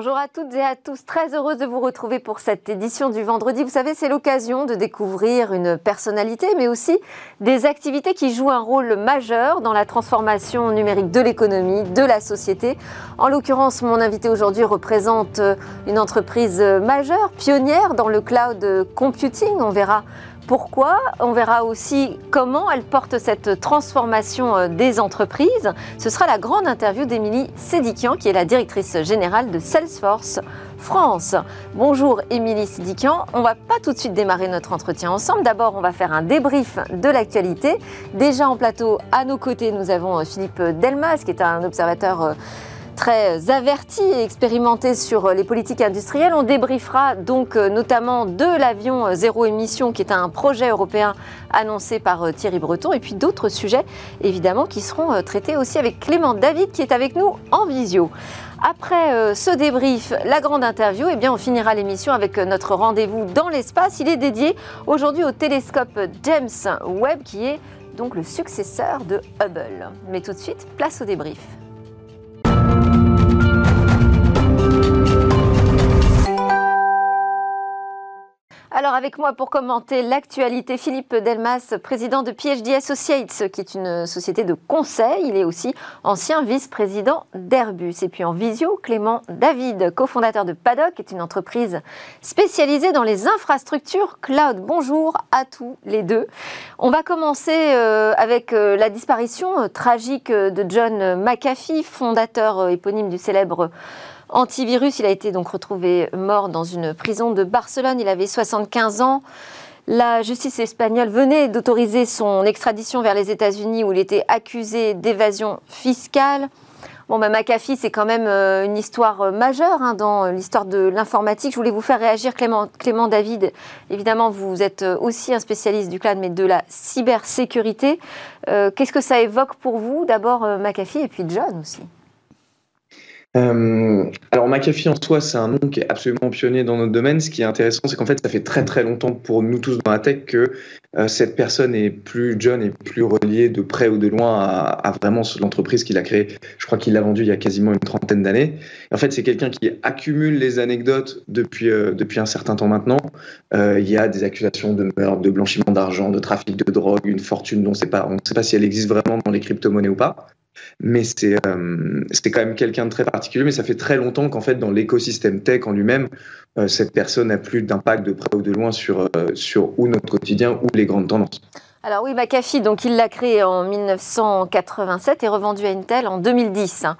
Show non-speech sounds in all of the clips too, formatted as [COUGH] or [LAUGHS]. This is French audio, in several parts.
Bonjour à toutes et à tous, très heureuse de vous retrouver pour cette édition du vendredi. Vous savez, c'est l'occasion de découvrir une personnalité, mais aussi des activités qui jouent un rôle majeur dans la transformation numérique de l'économie, de la société. En l'occurrence, mon invité aujourd'hui représente une entreprise majeure, pionnière dans le cloud computing. On verra pourquoi. On verra aussi comment elle porte cette transformation euh, des entreprises. Ce sera la grande interview d'Émilie Sédikian, qui est la directrice générale de Salesforce France. Bonjour Émilie Sédikian. On va pas tout de suite démarrer notre entretien ensemble. D'abord, on va faire un débrief de l'actualité. Déjà en plateau, à nos côtés, nous avons Philippe Delmas, qui est un observateur euh, très averti et expérimenté sur les politiques industrielles. On débriefera donc euh, notamment de l'avion euh, zéro émission qui est un projet européen annoncé par euh, Thierry Breton et puis d'autres sujets évidemment qui seront traités aussi avec Clément David qui est avec nous en visio. Après ce débrief, la grande interview, eh bien on finira l'émission avec notre rendez-vous dans l'espace. Il est dédié aujourd'hui au télescope James Webb qui est donc le successeur de Hubble. Mais tout de suite, place au débrief. Alors avec moi pour commenter l'actualité, Philippe Delmas, président de PhD Associates, qui est une société de conseil. Il est aussi ancien vice-président d'Airbus. Et puis en visio, Clément David, cofondateur de Paddock, qui est une entreprise spécialisée dans les infrastructures cloud. Bonjour à tous les deux. On va commencer euh, avec euh, la disparition euh, tragique de John McAfee, fondateur éponyme du célèbre antivirus. Il a été donc retrouvé mort dans une prison de Barcelone. Il avait 75 ans. La justice espagnole venait d'autoriser son extradition vers les États-Unis où il était accusé d'évasion fiscale. Bon, bah, McAfee, c'est quand même euh, une histoire euh, majeure hein, dans l'histoire de l'informatique. Je voulais vous faire réagir, Clément, David. Évidemment, vous êtes euh, aussi un spécialiste du cloud, mais de la cybersécurité. Qu'est-ce que ça évoque pour vous? D'abord McAfee et puis John aussi. Euh, alors McAfee en soi, c'est un nom qui est absolument pionnier dans notre domaine. Ce qui est intéressant, c'est qu'en fait, ça fait très très longtemps pour nous tous dans la tech que euh, cette personne est plus jeune et plus reliée de près ou de loin à, vraiment l'entreprise qu'il a créée. Je crois qu'il l'a vendue il y a quasiment une trentaine d'années. En fait, c'est quelqu'un qui accumule les anecdotes depuis, euh, depuis un certain temps maintenant. il y a des accusations de meurtre, de blanchiment d'argent, de trafic de drogue, une fortune dont on ne sait pas si elle existe vraiment dans les crypto-monnaies ou pas mais c'est euh, quand même quelqu'un de très particulier. Mais ça fait très longtemps qu'en fait, dans l'écosystème tech en lui-même, euh, cette personne n'a plus d'impact de près ou de loin sur, euh, sur ou notre quotidien ou les grandes tendances. Alors oui, McAfee, donc il l'a créé en 1987 et revendu à Intel en 2010. Hein.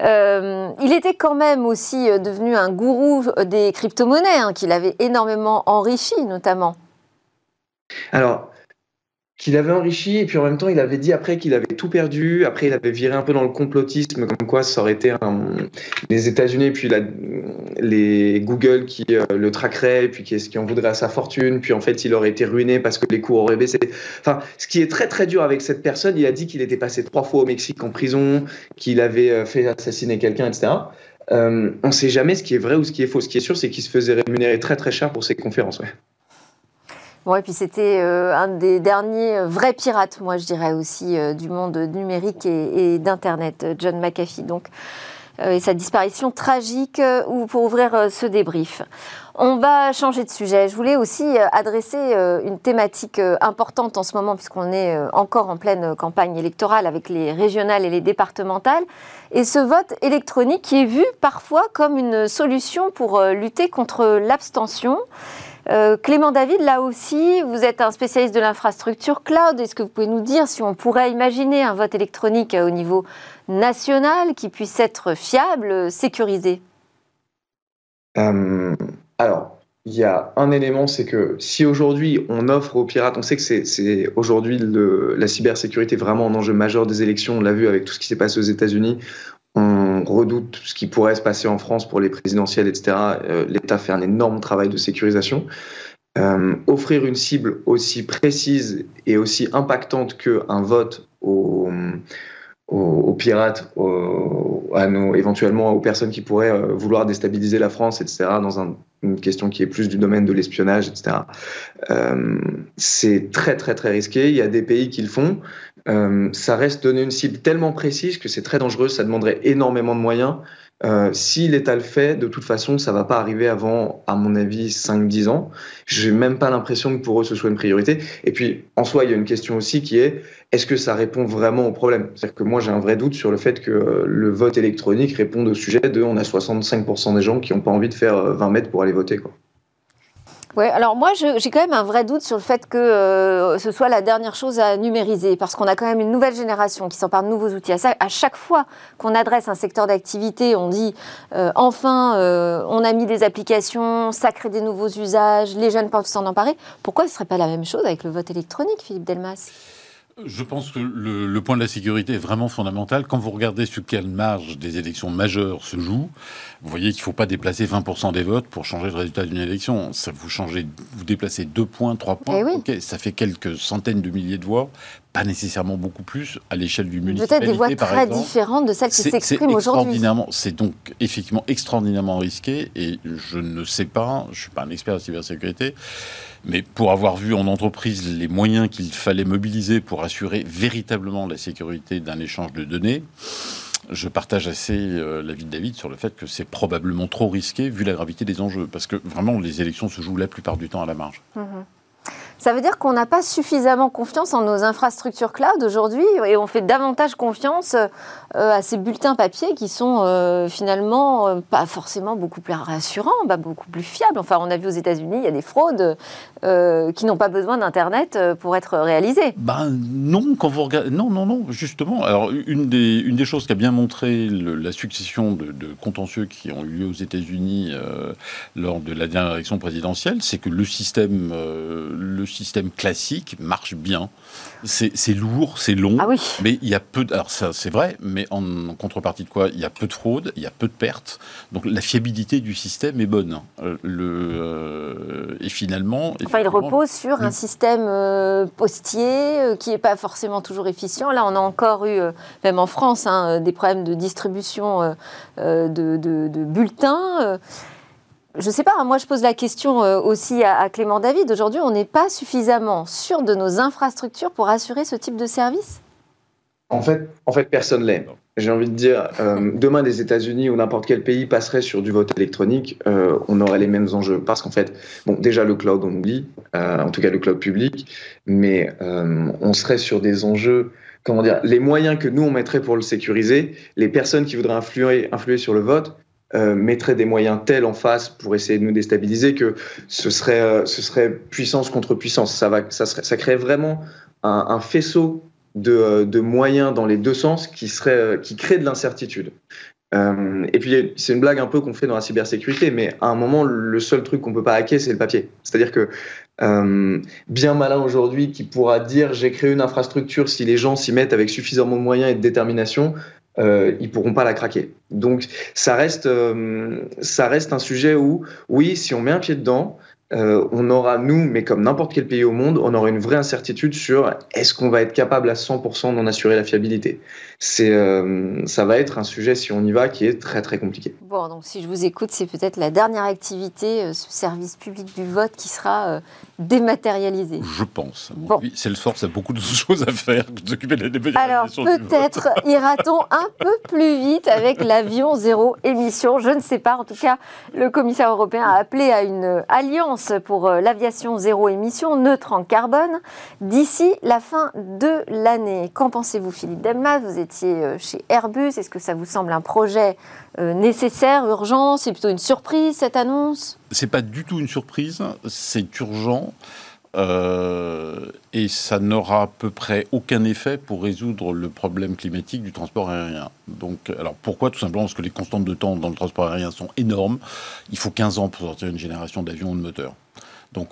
Euh, il était quand même aussi devenu un gourou des crypto-monnaies, hein, qu'il avait énormément enrichi notamment. Alors, qu'il avait enrichi et puis en même temps il avait dit après qu'il avait tout perdu. Après il avait viré un peu dans le complotisme comme quoi ça aurait été les États-Unis puis les Google qui euh, le traqueraient puis qui, qui en voudraient à sa fortune puis en fait il aurait été ruiné parce que les cours auraient baissé. Enfin ce qui est très très dur avec cette personne il a dit qu'il était passé trois fois au Mexique en prison qu'il avait euh, fait assassiner quelqu'un etc euh, on ne sait jamais ce qui est vrai ou ce qui est faux. Ce qui est sûr c'est qu'il se faisait rémunérer très très cher pour ses conférences ouais. Bon, et puis c'était euh, un des derniers euh, vrais pirates, moi je dirais aussi, euh, du monde numérique et, d'Internet, John McAfee. Donc, et sa disparition tragique pour ouvrir ce débrief. On va changer de sujet. Je voulais aussi adresser une thématique importante en ce moment, puisqu'on est encore en pleine campagne électorale avec les régionales et les départementales. Et ce vote électronique qui est vu parfois comme une solution pour lutter contre l'abstention. Euh, Clément David, là aussi, vous êtes un spécialiste de l'infrastructure cloud. Est-ce que vous pouvez nous dire si on pourrait imaginer un vote électronique au niveau national qui puisse être fiable, sécurisé? Euh, Alors, il y a un élément, c'est que si aujourd'hui on offre aux pirates, on sait que c'est aujourd'hui la cybersécurité vraiment un enjeu majeur des élections, on l'a vu avec tout ce qui s'est passé aux États-Unis, on redoute ce qui pourrait se passer en France pour les présidentielles, etc. Euh, L'État fait un énorme travail de sécurisation. Euh, offrir une cible aussi précise et aussi impactante qu'un vote aux, pirates, à nos, éventuellement aux personnes qui pourraient euh, vouloir déstabiliser la France, etc., dans une question qui est plus du domaine de l'espionnage, etc. c'est très, très, très risqué. Il y a des pays qui le font. Euh, ça reste donner une cible tellement précise que c'est très dangereux, ça demanderait énormément de moyens Euh, si l'État le fait, de toute façon, ça va pas arriver avant, à mon avis, 5-10 ans. J'ai même pas l'impression que pour eux ce soit une priorité. Et puis, en soi, il y a une question aussi qui est est-ce que ça répond vraiment au problème? C'est-à-dire que moi, j'ai un vrai doute sur le fait que le vote électronique réponde au sujet de on a 65% des gens qui n'ont pas envie de faire 20 mètres pour aller voter. Quoi. Oui, alors moi j'ai quand même un vrai doute sur le fait que euh, ce soit la dernière chose à numériser, parce qu'on a quand même une nouvelle génération qui s'empare de nouveaux outils. À, chaque fois qu'on adresse un secteur d'activité, on dit euh, enfin euh, on a mis des applications, ça crée des nouveaux usages, les jeunes peuvent s'en emparer. Pourquoi ce ne serait pas la même chose avec le vote électronique, Philippe Delmas? Je pense que le, point de la sécurité est vraiment fondamental. Quand vous regardez sur quelle marge des élections majeures se jouent, vous voyez qu'il ne faut pas déplacer 20% des votes pour changer le résultat d'une élection. Ça vous changez, vous déplacez 2 points, 3 points, eh ça fait quelques centaines de milliers de voix, pas nécessairement beaucoup plus à l'échelle du municipalité. Peut-être des voix très différentes de celles qui s'expriment aujourd'hui. C'est donc effectivement extraordinairement risqué et je ne sais pas, je ne suis pas un expert en cybersécurité, mais pour avoir vu en entreprise les moyens qu'il fallait mobiliser pour assurer véritablement la sécurité d'un échange de données, je partage assez euh, l'avis de David sur le fait que c'est probablement trop risqué vu la gravité des enjeux, parce que vraiment les élections se jouent la plupart du temps à la marge. Mhm. Ça veut dire qu'on n'a pas suffisamment confiance en nos infrastructures cloud aujourd'hui et on fait davantage confiance euh, à ces bulletins papier qui sont euh, finalement euh, pas forcément beaucoup plus rassurants, beaucoup plus fiables. Enfin, on a vu aux États-Unis, il y a des fraudes qui n'ont pas besoin d'Internet pour être réalisées. Ben non, quand vous regardez. Non, non, non, justement. Alors, une des, choses qui a bien montré la succession de, contentieux qui ont eu lieu aux États-Unis lors de la dernière élection présidentielle, c'est que le système. Le système classique marche bien. C'est lourd, c'est long, ah oui. mais il y a peu. De, alors ça, c'est vrai, mais en, contrepartie de quoi Il y a peu de fraude, il y a peu de pertes. Donc la fiabilité du système est bonne. Euh, le, euh, et finalement, enfin, il repose sur un système euh, postier qui n'est pas forcément toujours efficient. Là, on a encore eu, même en France, hein, des problèmes de distribution de, de, bulletins je ne sais pas, moi je pose la question euh, aussi à, Clément David. Aujourd'hui, on n'est pas suffisamment sûr de nos infrastructures pour assurer ce type de service? En fait, en fait, personne l'est. J'ai envie de dire, euh, [LAUGHS] demain, les États-Unis ou n'importe quel pays passerait sur du vote électronique, euh, on aurait les mêmes enjeux. Parce qu'en fait, bon, déjà le cloud, on oublie, en tout cas le cloud public, mais on serait sur des enjeux, comment dire, les moyens que nous on mettrait pour le sécuriser, les personnes qui voudraient influer, influer sur le vote, euh, mettrait des moyens tels en face pour essayer de nous déstabiliser que ce serait, euh, ce serait puissance contre puissance. Ça, va, ça, serait, ça crée vraiment un, faisceau de, euh, de, moyens dans les deux sens qui, serait, qui crée de l'incertitude. Et puis, c'est une blague un peu qu'on fait dans la cybersécurité, mais à un moment, le seul truc qu'on peut pas hacker, c'est le papier. C'est-à-dire que bien malin aujourd'hui qui pourra dire j'ai créé une infrastructure si les gens s'y mettent avec suffisamment de moyens et de détermination, euh, ils pourront pas la craquer. Donc ça reste, euh, ça reste un sujet où, oui, si on met un pied dedans, euh, on aura, nous, mais comme n'importe quel pays au monde, on aura une vraie incertitude sur est-ce qu'on va être capable à 100% d'en assurer la fiabilité. C'est, euh, ça va être un sujet, si on y va, qui est très très compliqué. Bon, donc si je vous écoute, c'est peut-être la dernière activité, euh, ce service public du vote qui sera dématérialisé. Je pense. Bon. Oui, Salesforce a beaucoup de [LAUGHS] choses à faire que s'occuper de la dématérialisation. Alors peut-être [LAUGHS] ira-t-on un peu plus vite avec l'avion zéro émission. Je ne sais pas. En tout cas, le commissaire européen a appelé à une alliance pour euh, l'aviation zéro émission, neutre en carbone, d'ici la fin de l'année. Qu'en pensez-vous, Philippe Delmas Vous étiez euh, chez Airbus. Est-ce que ça vous semble un projet euh, nécessaire, urgent? C'est plutôt une surprise, cette annonce? C'est pas du tout une surprise, c'est urgent. Et ça n'aura à peu près aucun effet pour résoudre le problème climatique du transport aérien. Donc, alors pourquoi? Tout simplement parce que les constantes de temps dans le transport aérien sont énormes. Il faut 15 ans pour sortir une génération d'avions ou de moteurs. Donc,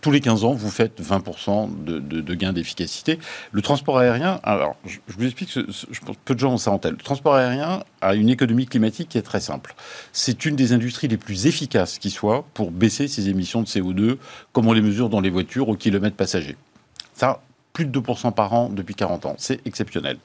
tous les 15 ans, vous faites 20% de, de, gains d'efficacité. Le transport aérien, alors je, vous explique, je pense peu de gens en tête. Le transport aérien a une économie climatique qui est très simple. C'est une des industries les plus efficaces qui soit pour baisser ses émissions de CO2, comme on les mesure dans les voitures au kilomètre passager. Ça, plus de 2% par an depuis 40 ans. C'est exceptionnel.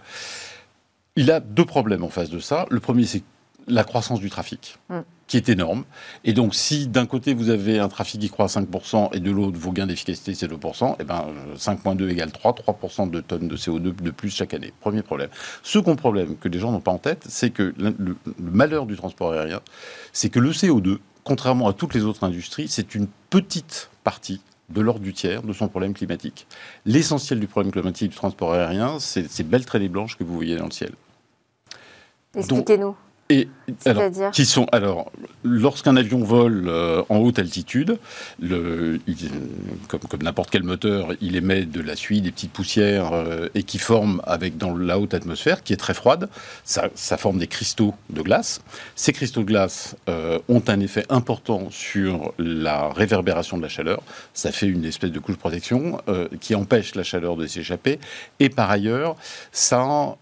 Il a deux problèmes en face de ça. Le premier, c'est la croissance du trafic. Mm. qui est énorme. Et donc, si d'un côté vous avez un trafic qui croît à 5% et de l'autre vos gains d'efficacité c'est 2%, et ben 5.2 égale 3, 3% de tonnes de CO2 de plus chaque année. Premier problème. Second problème que les gens n'ont pas en tête, c'est que le, le malheur du transport aérien, c'est que le CO2, contrairement à toutes les autres industries, c'est une petite partie de l'ordre du tiers de son problème climatique. L'essentiel du problème climatique du transport aérien, c'est ces belles traînées blanches que vous voyez dans le ciel. Expliquez-nous. Et alors, qui sont alors lorsqu'un avion vole euh, en haute altitude, le, il, comme, comme n'importe quel moteur, il émet de la suie, des petites poussières euh, et qui forment avec dans la haute atmosphère, qui est très froide, ça, ça forme des cristaux de glace. Ces cristaux de glace euh, ont un effet important sur la réverbération de la chaleur. Ça fait une espèce de couche de protection qui empêche la chaleur de s'échapper. Et par ailleurs, ça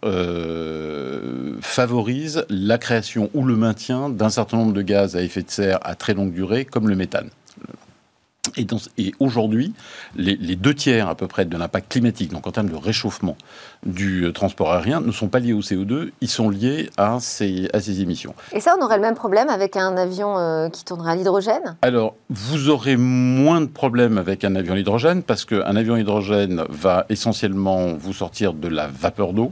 favorise la création ou le maintien d'un certain nombre de gaz à effet de serre à très longue durée, comme le méthane. Et, et aujourd'hui, les, les, deux tiers à peu près de l'impact climatique, donc en termes de réchauffement du transport aérien, ne sont pas liés au CO2, ils sont liés à ces, à ces émissions. Et ça, on aurait le même problème avec un avion euh, qui tournerait à l'hydrogène? Alors, vous aurez moins de problèmes avec un avion à l'hydrogène, parce qu'un avion à hydrogène va essentiellement vous sortir de la vapeur d'eau.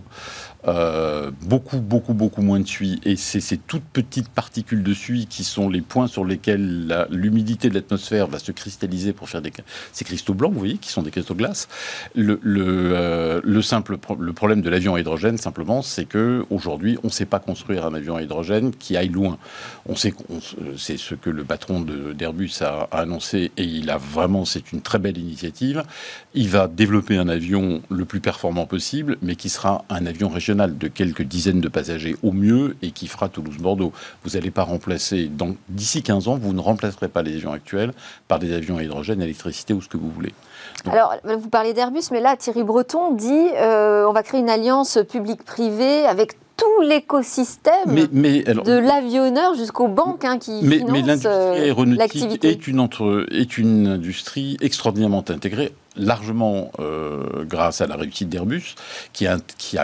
Euh, beaucoup, beaucoup, beaucoup moins de suie. Et c'est ces toutes petites particules de suie qui sont les points sur lesquels l'humidité de l'atmosphère va se cristalliser pour faire ces cristaux blancs, vous voyez, qui sont des cristaux de glace. Euh, le simple le problème de l'avion à hydrogène, simplement, c'est que aujourd'hui, on ne sait pas construire un avion à hydrogène qui aille loin. On sait, c'est ce que le patron d'Airbus a, a annoncé, et il a vraiment, c'est une très belle initiative. Il va développer un avion le plus performant possible, mais qui sera un avion régional de quelques dizaines de passagers au mieux et qui fera Toulouse-Bordeaux. Vous n'allez pas remplacer, d'ici 15 ans, vous ne remplacerez pas les avions actuels par des avions à hydrogène, électricité ou ce que vous voulez. Donc, alors, vous parlez d'Airbus, mais là, Thierry Breton dit euh, on va créer une alliance publique-privée avec tout l'écosystème mais, mais, de l'avionneur jusqu'aux banques hein, qui mais, financent mais l'industrie aéronautique est une, entre, est une industrie extraordinairement intégrée largement euh, grâce à la réussite d'Airbus, qui a,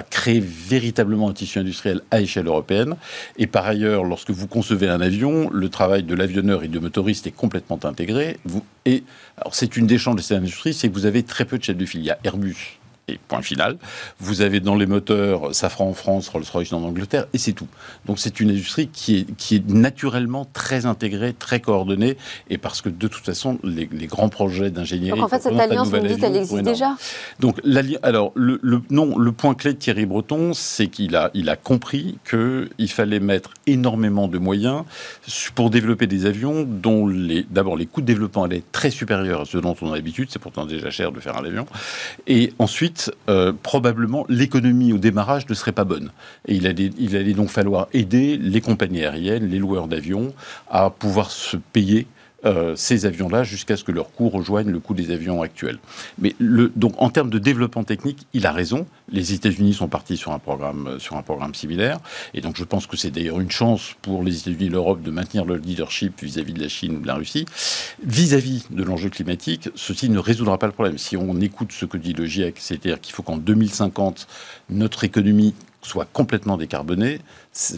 créé véritablement un tissu industriel à échelle européenne. Et par ailleurs, lorsque vous concevez un avion, le travail de l'avionneur et du motoriste est complètement intégré. Et c'est une des chances de cette industrie, c'est que vous avez très peu de chefs de file. Il y a Airbus et point final. Vous avez dans les moteurs Safran en France, Rolls-Royce en Angleterre, et c'est tout. Donc c'est une industrie qui est, qui est naturellement très intégrée, très coordonnée, et parce que de toute façon, les, les grands projets d'ingénierie... Donc en fait, cette alliance, vous me dites, elle existe déjà Donc, alors, le, le, non, le point clé de Thierry Breton, c'est qu'il a, il a compris qu'il fallait mettre énormément de moyens pour développer des avions dont les, d'abord les coûts de développement allaient être très supérieurs à ceux dont on a l'habitude, c'est pourtant déjà cher de faire un avion, et ensuite, euh, probablement l'économie au démarrage ne serait pas bonne. Et il il allait donc falloir aider les compagnies aériennes, les loueurs d'avions, à pouvoir se payer euh, ces avions-là jusqu'à ce que leur coût rejoigne le coût des avions actuels. Mais donc en termes de développement technique, il a raison. Les États-Unis sont partis sur un programme euh, sur un programme similaire, et donc je pense que c'est d'ailleurs une chance pour les États-Unis et l'Europe de maintenir leur leadership vis-à-vis de la Chine ou de la Russie. Vis-à-vis de l'enjeu climatique, ceci ne résoudra pas le problème. Si on écoute ce que dit le GIEC, c'est-à-dire qu'il faut qu'en 2050 notre économie soit complètement décarboné,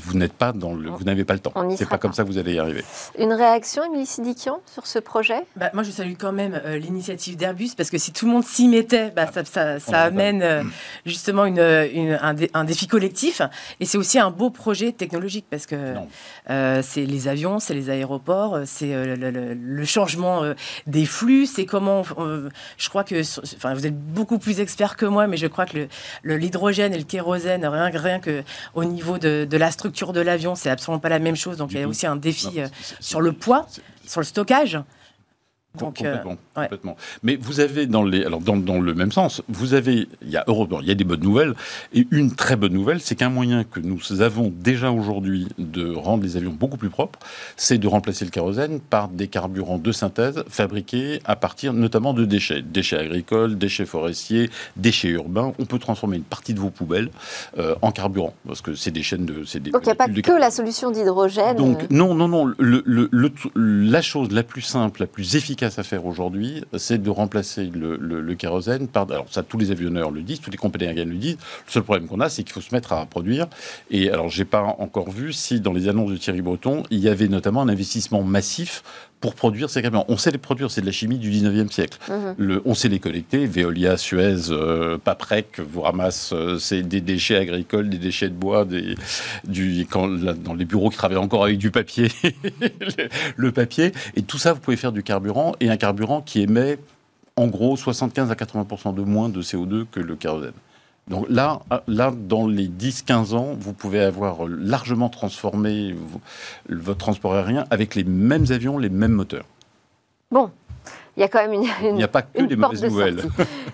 vous n'êtes pas dans le, vous n'avez pas le temps. C'est pas, pas comme ça que vous allez y arriver. Une réaction, Émilie Sidiquian, sur ce projet? Bah, Moi, je salue quand même euh, l'initiative d'Airbus parce que si tout le monde s'y mettait, bah, ça, ça, ça amène euh, justement une, une, un, dé, un, défi collectif. Et c'est aussi un beau projet technologique parce que euh, c'est les avions, c'est les aéroports, c'est le, le, le, changement des flux, c'est comment. je crois que, enfin, vous êtes beaucoup plus expert que moi, mais je crois que l'hydrogène et le kérosène, rien, rien que au niveau de, de la structure de l'avion, c'est absolument pas la même chose. Donc, il y a aussi un défi non, sur le poids, sur le stockage. Donc, complètement, euh, complètement. Ouais. Mais vous avez dans les, alors dans, dans, le même sens, vous avez, il y a Europe, il y a des bonnes nouvelles et une très bonne nouvelle, c'est qu'un moyen que nous avons déjà aujourd'hui de rendre les avions beaucoup plus propres, c'est de remplacer le kérosène par des carburants de synthèse fabriqués à partir notamment de déchets, déchets agricoles, déchets forestiers, déchets urbains. On peut transformer une partie de vos poubelles euh, en carburant parce que c'est des chaînes de, c'est des. Donc il n'y a pas que la solution d'hydrogène. Donc non, non, non. Le, le, le, la chose la plus simple, la plus efficace efficace à faire aujourd'hui, c'est de remplacer le, kérosène par. Alors, ça, tous les avionneurs le disent, tous les compagnies aériennes le disent. Le seul problème qu'on a, c'est qu'il faut se mettre à produire. Et alors, j'ai pas encore vu si dans les annonces de Thierry Breton, il y avait notamment un investissement massif pour produire ces camions. On sait les produire, c'est de la chimie du 19e siècle. Mhm. Le, on sait les collecter. Veolia, Suez, euh, Paprec vous ramasse euh, des déchets agricoles, des déchets de bois, des, du, quand, dans les bureaux qui travaillent encore avec du papier, [LAUGHS] le, papier. Et tout ça, vous pouvez faire du carburant, et un carburant qui émet en gros 75 à 80% de moins de CO2 que le kérosène. Donc là, là, dans les 10-15 ans, vous pouvez avoir largement transformé votre transport aérien avec les mêmes avions, les mêmes moteurs. Bon, il y a quand même une. Il n'y a pas que des mauvaises nouvelles.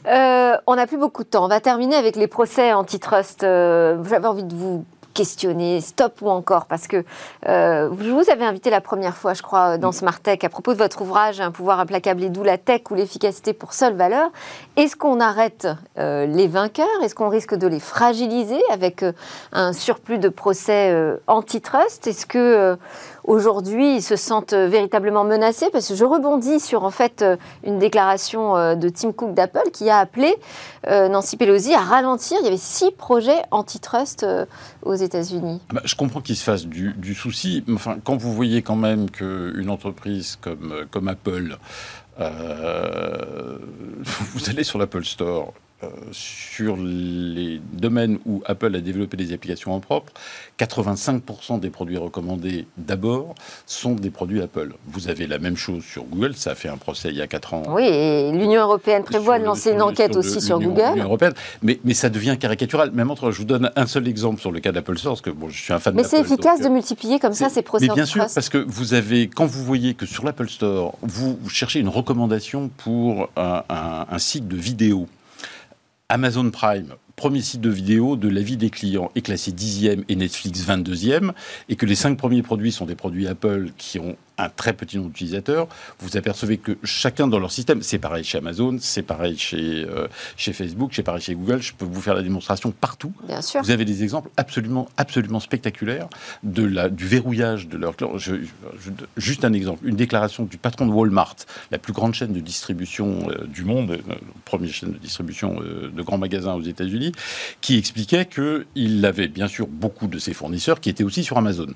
Euh, on n'a plus beaucoup de temps. On va terminer avec les procès antitrust. Euh, J'avais envie de vous questionner, stop ou encore, parce que euh, je vous avais invité la première fois, je crois, dans Smart Tech, à propos de votre ouvrage Un pouvoir implacable et d'où la tech ou l'efficacité pour seule valeur. Est-ce qu'on arrête euh, les vainqueurs? Est-ce qu'on risque de les fragiliser avec euh, un surplus de procès antitrust? Est-ce que aujourd'hui ils se sentent véritablement menacés Parce que je rebondis sur en fait une déclaration de Tim Cook d'Apple qui a appelé Nancy Pelosi à ralentir. Il y avait six projets antitrust aux États-Unis ah bah, Je comprends qu'il se fasse du, souci. Quand vous voyez quand même qu'une entreprise comme, Apple, euh, [LAUGHS] vous allez sur l'Apple Store, euh, sur les domaines où Apple a développé des applications en propre, 85% des produits recommandés d'abord sont des produits Apple. Vous avez la même chose sur Google, ça a fait un procès il y a 4 ans. Oui, et l'Union européenne prévoit de lancer une enquête aussi sur Google. Européenne, mais, mais ça devient caricatural. Même entre, je vous donne un seul exemple sur le cas d'Apple Source, que bon, je suis un fan Mais c'est efficace de multiplier comme ça ces procès Mais bien sûr, parce que vous avez, quand vous voyez que sur l'Apple Store, vous, cherchez une recommandation pour un, un site de vidéo Amazon Prime, premier site de vidéo de la vie des clients, est classé 10e et Netflix 22e, et que les cinq premiers produits sont des produits Apple qui ont un très petit nombre d'utilisateurs, vous apercevez que chacun dans leur système, c'est pareil chez Amazon, c'est pareil chez, euh, chez Facebook, c'est pareil chez Google, je peux vous faire la démonstration partout. Bien sûr. Vous avez des exemples absolument, absolument spectaculaires de la, du verrouillage de leur... Je, juste un exemple, une déclaration du patron de Walmart, la plus grande chaîne de distribution euh, du monde, euh, première chaîne de distribution de grands magasins aux États-Unis, qui expliquait qu'il avait bien sûr beaucoup de ses fournisseurs qui étaient aussi sur Amazon,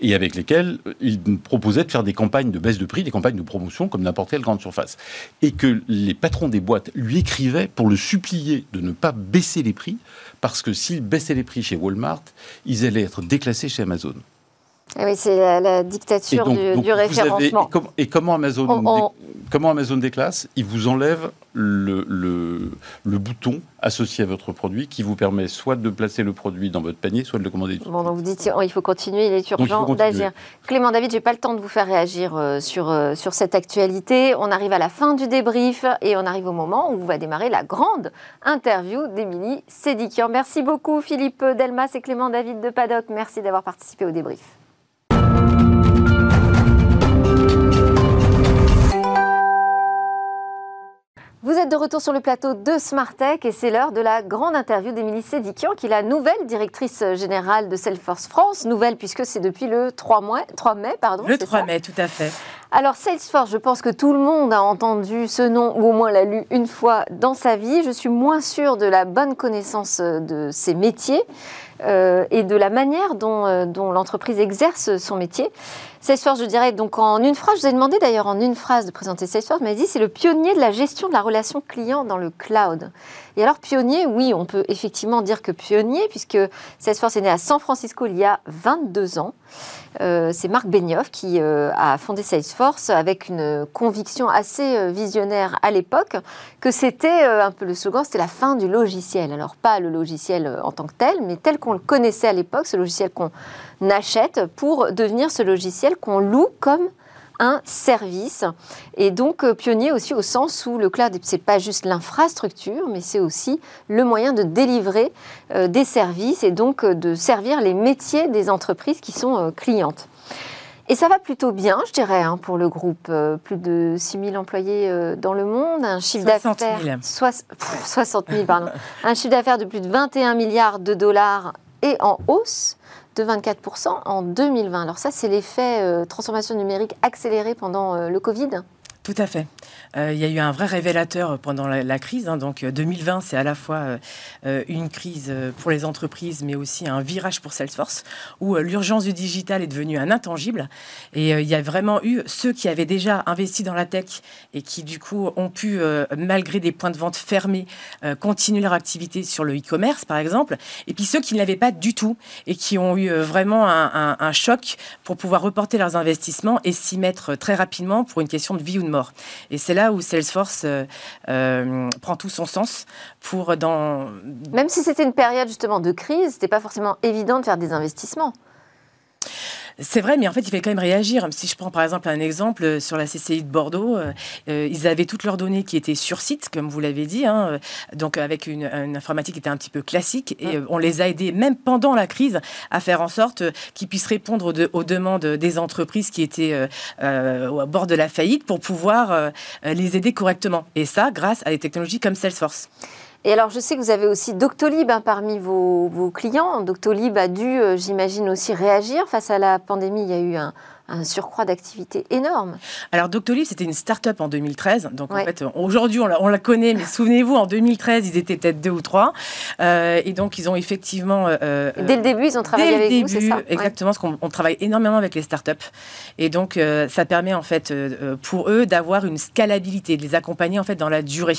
et avec lesquels il proposait de faire des campagnes de baisse de prix, des campagnes de promotion comme n'importe quelle grande surface. Et que les patrons des boîtes lui écrivaient pour le supplier de ne pas baisser les prix, parce que s'ils baissaient les prix chez Walmart, ils allaient être déclassés chez Amazon. Eh oui, c'est la, dictature du, référencement. et, comment, Amazon, comment Amazon déclasse Il vous enlève le, le, bouton associé à votre produit qui vous permet soit de placer le produit dans votre panier, soit de le commander. Bon, donc vous dites oh, il faut continuer, il est urgent d'agir. Clément David, j'ai pas le temps de vous faire réagir euh, sur, euh, sur cette actualité. On arrive à la fin du débrief et on arrive au moment où va démarrer la grande interview d'Émilie Sédikian. Merci beaucoup Philippe Delmas et Clément David de Paddock. Merci d'avoir participé au débrief. Vous êtes de retour sur le plateau de Smartech et c'est l'heure de la grande interview d'Émilie Sédikian, qui est la nouvelle directrice générale de Salesforce France. Nouvelle puisque c'est depuis le 3, mai. 3 mai pardon, le 3 mai, tout à fait. Alors Salesforce, je pense que tout le monde a entendu ce nom ou au moins l'a lu une fois dans sa vie. Je suis moins sûre de la bonne connaissance de ces métiers. Euh, et de la manière dont, euh, dont l'entreprise exerce son métier. Salesforce, je dirais, donc en une phrase, je vous ai demandé d'ailleurs en une phrase de présenter Salesforce, mais dit c'est le pionnier de la gestion de la relation client dans le cloud. Et alors pionnier, oui, on peut effectivement dire que pionnier, puisque Salesforce est né à San Francisco il y a 22 ans. Euh, c'est Marc Benioff qui euh, a fondé Salesforce avec une conviction assez euh, visionnaire à l'époque que c'était un peu le slogan, c'était la fin du logiciel. Alors pas le logiciel en tant que tel, mais tel qu'on le connaissait à l'époque, ce logiciel qu'on achète pour devenir ce logiciel qu'on loue comme un service. Et donc euh, pionnier aussi au sens où le cloud, c'est pas juste l'infrastructure, mais c'est aussi le moyen de délivrer euh, des services et donc euh, de servir les métiers des entreprises qui sont clientes. Et ça va plutôt bien, je dirais, hein, pour le groupe. plus de 6 000 employés dans le monde, un chiffre d'affaires... 60 000, pardon. un chiffre d'affaires de plus de 21 milliards de dollars et en hausse de 24% en 2020. Alors ça, c'est l'effet euh, transformation numérique accélérée pendant euh, le Covid Tout à fait. Euh, il y a eu un vrai révélateur pendant la, crise. Hein. donc 2020, euh, c'est à la fois euh, une crise pour les entreprises, mais aussi un virage pour Salesforce, où l'urgence du digital est devenue un intangible. Et il y a vraiment eu ceux qui avaient déjà investi dans la tech et qui, du coup, ont pu, malgré des points de vente fermés, continuer leur activité sur le e-commerce, par exemple. Et puis ceux qui ne l'avaient pas du tout et qui ont eu vraiment un, un choc pour pouvoir reporter leurs investissements et s'y mettre très rapidement pour une question de vie ou de mort. Et c'est là où Salesforce euh, euh, prend tout son sens pour dans. Même si c'était une période justement de crise, c'était pas forcément évident de faire des investissements. C'est vrai, mais en fait, il fallait quand même réagir. Si je prends par exemple un exemple euh, sur la CCI de Bordeaux, euh, euh, ils avaient toutes leurs données qui étaient sur site, comme vous l'avez dit, hein, donc avec une, informatique qui était un petit peu classique, et on les a aidés, même pendant la crise, à faire en sorte qu'ils puissent répondre aux, demandes des entreprises qui étaient au bord de la faillite pour pouvoir les aider correctement. Et ça, grâce à des technologies comme Salesforce. Et alors, je sais que vous avez aussi Doctolib hein, parmi vos, clients. Doctolib a dû, euh, j'imagine, aussi réagir face à la pandémie. Il y a eu un, un surcroît d'activité énorme. Alors Doctolib, c'était une start-up en 2013. Donc en fait, aujourd'hui, on, on la, connaît, mais souvenez-vous, en 2013, ils étaient peut-être deux ou trois. Euh, et donc, ils ont effectivement... Euh, dès le début, ils ont travaillé avec vous, c'est ça? Exactement, parce qu'on travaille énormément avec les start-up. Et donc, euh, ça permet en fait pour eux d'avoir une scalabilité, de les accompagner en fait dans la durée.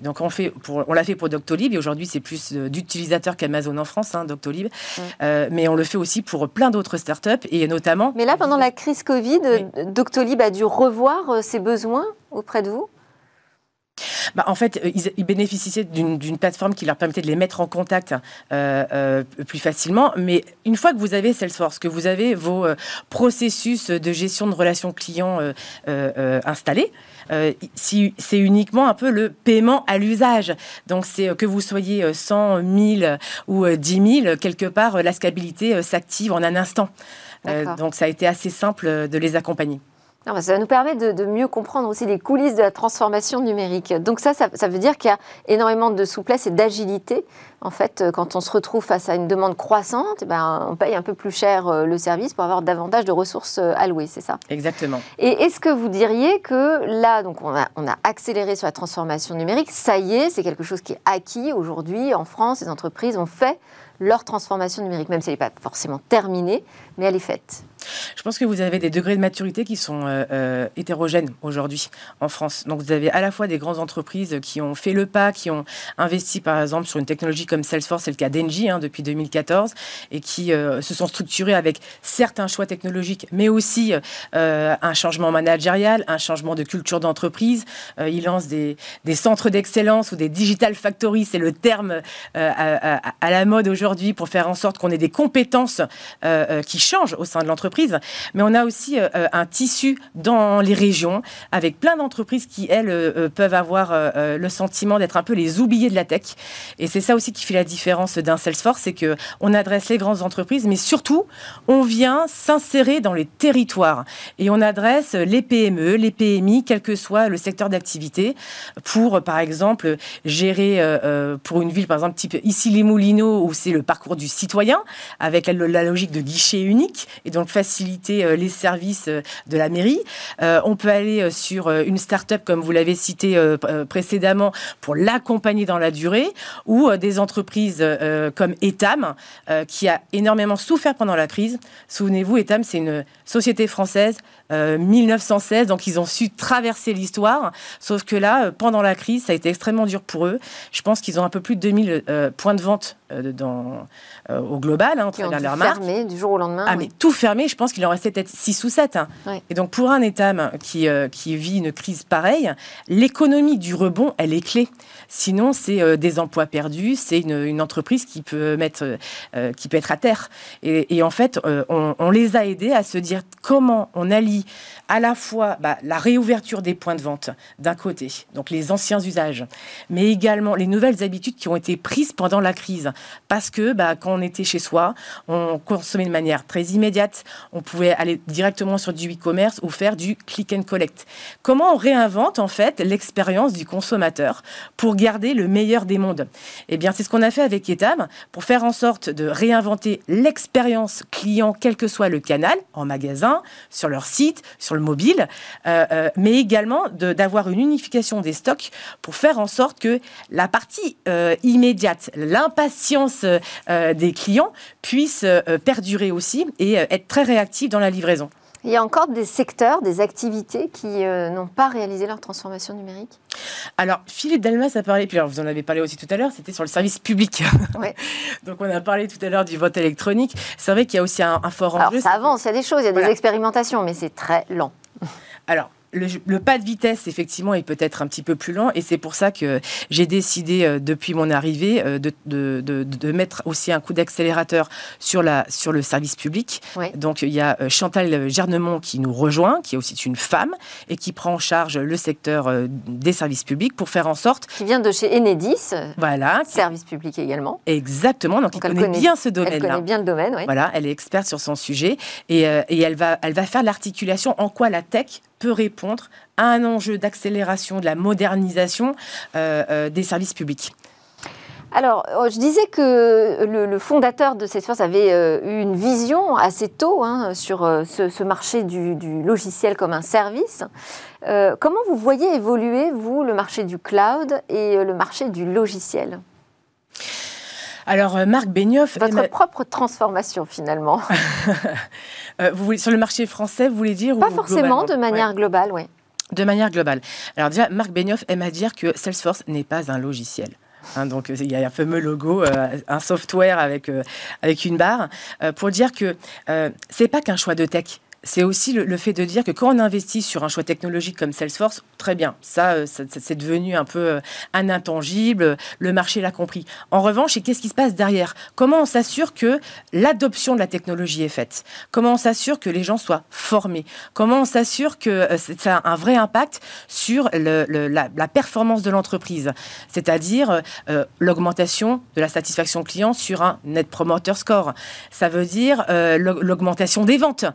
Et donc, on, fait pour, on l'a fait pour Doctolib, et aujourd'hui, c'est plus d'utilisateurs qu'Amazon en France, hein, Doctolib. mais on le fait aussi pour plein d'autres start-up, et notamment... Mais là, pendant la crise crise Covid, Doctolib a dû revoir euh, ses besoins auprès de vous? Bah, en fait, euh, ils, bénéficiaient d'une plateforme qui leur permettait de les mettre en contact euh, plus facilement. Mais une fois que vous avez Salesforce, que vous avez vos processus de gestion de relations clients installés, si, c'est uniquement un peu le paiement à l'usage. Donc, c'est que vous soyez 100, 1000 ou 10 000, quelque part, la scalabilité s'active en un instant. Euh, donc ça a été assez simple euh, de les accompagner. ça nous permet de, mieux comprendre aussi les coulisses de la transformation numérique. Donc ça, ça, veut dire qu'il y a énormément de souplesse et d'agilité. En fait, euh, quand on se retrouve face à une demande croissante, eh ben, on paye un peu plus cher le service pour avoir davantage de ressources allouées, c'est ça? Exactement. Et est-ce que vous diriez que là, donc on a, on a accéléré sur la transformation numérique, ça y est, c'est quelque chose qui est acquis aujourd'hui en France, les entreprises ont fait leur transformation numérique, même si elle n'est pas forcément terminée, mais elle est faite. Je pense que vous avez des degrés de maturité qui sont euh, euh, hétérogènes aujourd'hui en France. Donc vous avez à la fois des grandes entreprises qui ont fait le pas, qui ont investi par exemple sur une technologie comme Salesforce, c'est le cas d'Engie hein, depuis 2014, et qui euh, se sont structurées avec certains choix technologiques, mais aussi un changement managérial, un changement de culture d'entreprise. ils lancent des, centres d'excellence ou des digital factories, c'est le terme à, à, la mode aujourd'hui pour faire en sorte qu'on ait des compétences qui changent au sein de l'entreprise mais on a aussi euh, euh, un tissu dans les régions avec plein d'entreprises qui, elles, euh, peuvent avoir le sentiment d'être un peu les oubliés de la tech. Et c'est ça aussi qui fait la différence d'un Salesforce, c'est que on adresse les grandes entreprises, mais surtout, on vient s'insérer dans les territoires et on adresse les PME, les PMI, quel que soit le secteur d'activité, pour, par exemple, gérer pour une ville, par exemple, type ici les Moulineaux, où c'est le parcours du citoyen, avec la, logique de guichet unique, et donc faciliter euh, les services euh, de la mairie. Euh, on peut aller sur une start-up, comme vous l'avez cité précédemment, pour l'accompagner dans la durée, ou des entreprises comme Etam, qui a énormément souffert pendant la crise. Souvenez-vous, Etam, c'est une société française 1916, donc ils ont su traverser l'histoire. Sauf que là, pendant la crise, ça a été extrêmement dur pour eux. Je pense qu'ils ont un peu plus de 2000 points de vente dans, au global, hein, travers leur marque. fermé du jour au lendemain. Ah, mais tout fermé, je pense qu'il en restait peut-être 6 ou 7. Hein. Et donc, pour un État qui, euh, qui vit une crise pareille, l'économie du rebond, elle est clé. Sinon, c'est euh, des emplois perdus, c'est une, une, entreprise qui peut, mettre, euh, qui peut être à terre. Et, et en fait, on, on, les a aidés à se dire comment on allie à la fois bah, la réouverture des points de vente d'un côté, donc les anciens usages, mais également les nouvelles habitudes qui ont été prises pendant la crise. parce que bah, quand on était chez soi, on consommait de manière très immédiate, on pouvait aller directement sur du e-commerce ou faire du click and collect. Comment on réinvente en fait l'expérience du consommateur pour garder le meilleur des mondes? Eh bien, c'est ce qu'on a fait avec Etam pour faire en sorte de réinventer l'expérience client, quel que soit le canal, en magasin, sur leur site, sur le mobile, euh, euh, mais également d'avoir une unification des stocks pour faire en sorte que la partie euh, immédiate, l'impatience des clients puisse perdurer aussi et être très réactive dans la livraison. Il y a encore des secteurs, des activités qui n'ont pas réalisé leur transformation numérique? Alors, Philippe Delmas a parlé, puis vous en avez parlé aussi tout à l'heure, c'était sur le service public. [LAUGHS] Donc, on a parlé tout à l'heure du vote électronique. C'est vrai qu'il y a aussi un, fort enjeu. Alors, ça avance, il y a des choses, il y a des expérimentations, mais c'est très lent. Alors, le, pas de vitesse, effectivement, est peut-être un petit peu plus lent. Et c'est pour ça que j'ai décidé, euh, depuis mon arrivée, euh, de, de, de, mettre aussi un coup d'accélérateur sur, la, sur le service public. Donc, il y a euh, Chantal Gernemont qui nous rejoint, qui est aussi une femme, et qui prend en charge le secteur des services publics pour faire en sorte... Qui vient de chez Enedis. Voilà. Service public également. Exactement. Donc, elle connaît, bien ce domaine-là. Elle connaît bien le domaine, oui. Voilà, elle est experte sur son sujet. Et, et elle, va, elle va faire l'articulation en quoi la tech peut répondre à un enjeu d'accélération, de la modernisation euh, euh, des services publics. Alors, euh, je disais que le, fondateur de Salesforce avait eu une vision assez tôt hein, sur ce, marché du, logiciel comme un service. comment vous voyez évoluer, vous, le marché du cloud et le marché du logiciel? Alors, Marc Benioff... Votre propre transformation, finalement. [LAUGHS] Euh, vous voulez, sur le marché français, vous voulez dire Pas forcément, de manière globale, oui. De manière globale. Alors déjà, Marc Benioff aime à dire que Salesforce n'est pas un logiciel. Hein, donc il y a un fameux logo, euh, un software avec, euh, avec une barre, pour dire que c'est pas qu'un choix de tech c'est aussi le, fait de dire que quand on investit sur un choix technologique comme Salesforce, très bien, ça, euh, c'est devenu un peu euh, un intangible, le marché l'a compris. En revanche, qu'est-ce qui se passe derrière? Comment on s'assure que l'adoption de la technologie est faite? Comment on s'assure que les gens soient formés? Comment on s'assure que euh, ça a un vrai impact sur la, performance de l'entreprise? C'est-à-dire l'augmentation de la satisfaction client sur un Net Promoter Score. Ça veut dire l'augmentation des ventes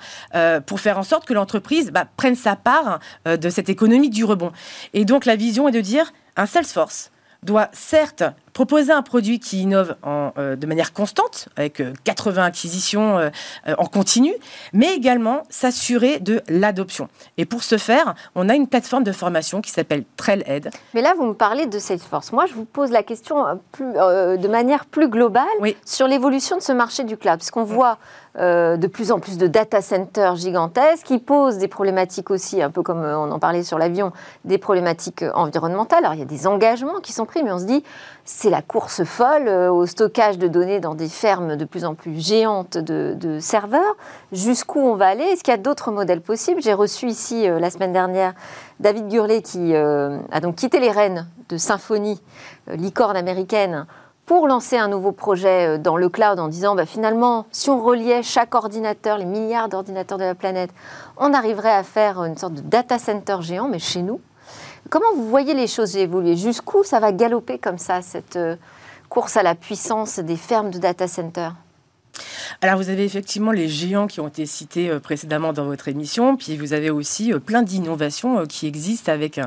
pour faire en sorte que l'entreprise bah, prenne sa part euh, de cette économie du rebond. Et donc la vision est de dire un Salesforce doit certes proposer un produit qui innove euh, de manière constante, avec 80 euh, acquisitions euh, en continu, mais également s'assurer de l'adoption. Et pour ce faire, on a une plateforme de formation qui s'appelle Trailhead. Mais là, vous me parlez de Salesforce. Moi, je vous pose la question de manière plus globale sur l'évolution de ce marché du cloud, parce qu'on voit de plus en plus de data centers gigantesques qui posent des problématiques aussi, un peu comme on en parlait sur l'avion, des problématiques environnementales. Alors, il y a des engagements qui sont pris, mais on se dit, c'est la course folle euh, au stockage de données dans des fermes de plus en plus géantes de, serveurs. Jusqu'où on va aller? Est-ce qu'il y a d'autres modèles possibles? J'ai reçu ici euh, la semaine dernière David Gurley qui euh, a donc quitté les rênes de Symfony, licorne américaine, pour lancer un nouveau projet dans le cloud en disant bah, finalement, si on reliait chaque ordinateur, les milliards d'ordinateurs de la planète, on arriverait à faire une sorte de data center géant, mais chez nous. Comment vous voyez les choses évoluer? Jusqu'où ça va galoper comme ça, cette euh, course à la puissance des fermes de data centers? Alors vous avez effectivement les géants qui ont été cités euh, précédemment dans votre émission, puis vous avez aussi euh, plein d'innovations qui existent avec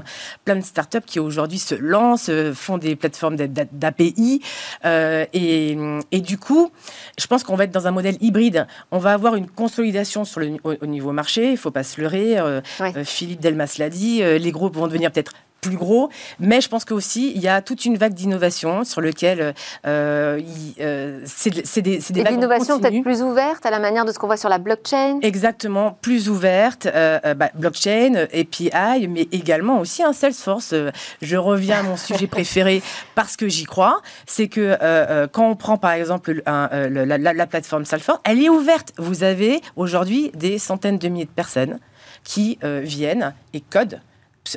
plein de startups qui aujourd'hui se lancent, font des plateformes d'API, et, et, du coup, je pense qu'on va être dans un modèle hybride. On va avoir une consolidation sur le, au, niveau marché, il ne faut pas se leurrer. Philippe Delmas l'a dit, les groupes vont devenir peut-être plus gros. Mais je pense qu'aussi, il y a toute une vague d'innovation sur lequel euh, euh c'est des, des vagues d'innovation peut-être plus ouverte à la manière de ce qu'on voit sur la blockchain? Exactement, plus ouverte, euh, euh bah, blockchain, API, mais également aussi un Salesforce. Euh, je reviens à mon [LAUGHS] sujet préféré parce que j'y crois. C'est que quand on prend par exemple la, la plateforme Salesforce, elle est ouverte. Vous avez aujourd'hui des centaines de milliers de personnes qui viennent et codent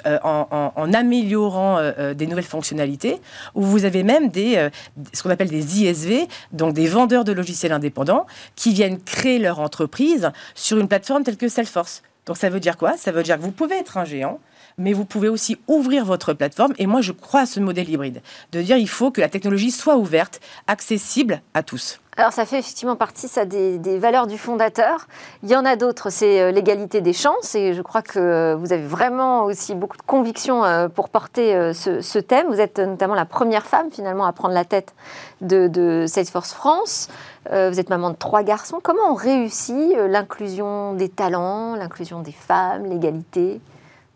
euh, en, améliorant euh, euh, des nouvelles fonctionnalités, où vous avez même des, ce qu'on appelle des ISV, donc des vendeurs de logiciels indépendants, qui viennent créer leur entreprise sur une plateforme telle que Salesforce. Donc ça veut dire quoi? Ça veut dire que vous pouvez être un géant, mais vous pouvez aussi ouvrir votre plateforme. Et moi, je crois à ce modèle hybride, de dire il faut que la technologie soit ouverte, accessible à tous. Alors ça fait effectivement partie ça, des, valeurs du fondateur. Il y en a d'autres, c'est euh, l'égalité des chances et je crois que vous avez vraiment aussi beaucoup de conviction euh, pour porter euh, ce, thème. Vous êtes notamment la première femme finalement à prendre la tête de, Salesforce France. Vous êtes maman de trois garçons. Comment on réussit l'inclusion des talents, l'inclusion des femmes, l'égalité?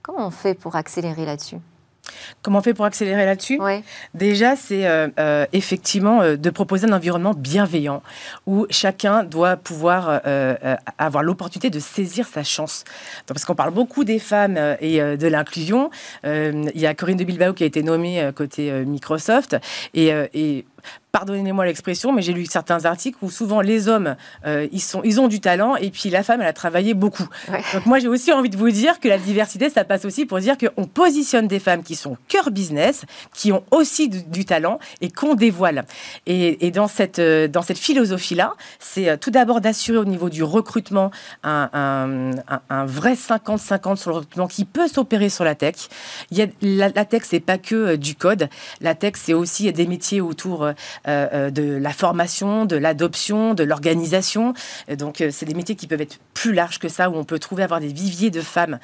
Comment on fait pour accélérer là-dessus? Comment on fait pour accélérer là-dessus? Déjà, c'est euh, euh, effectivement euh, de proposer un environnement bienveillant où chacun doit pouvoir avoir l'opportunité de saisir sa chance. parce qu'on parle beaucoup des femmes et de l'inclusion. Il y a Corinne de Bilbao qui a été nommée côté Microsoft et, et pardonnez-moi l'expression, mais j'ai lu certains articles où souvent les hommes, euh, ils, sont, ils ont du talent et puis la femme, elle a travaillé beaucoup. Donc moi, j'ai aussi envie de vous dire que la diversité, ça passe aussi pour dire qu'on positionne des femmes qui sont cœur business, qui ont aussi du, talent et qu'on dévoile. Et, dans cette, euh, dans cette philosophie-là, c'est euh, tout d'abord d'assurer au niveau du recrutement un, un, vrai 50-50 sur le recrutement qui peut s'opérer sur la tech. Il y a, la, la tech, c'est pas que du code. La tech, c'est aussi des métiers autour de la formation, de l'adoption, de l'organisation. Donc, euh, c'est des métiers qui peuvent être plus larges que ça, où on peut trouver avoir des viviers de femmes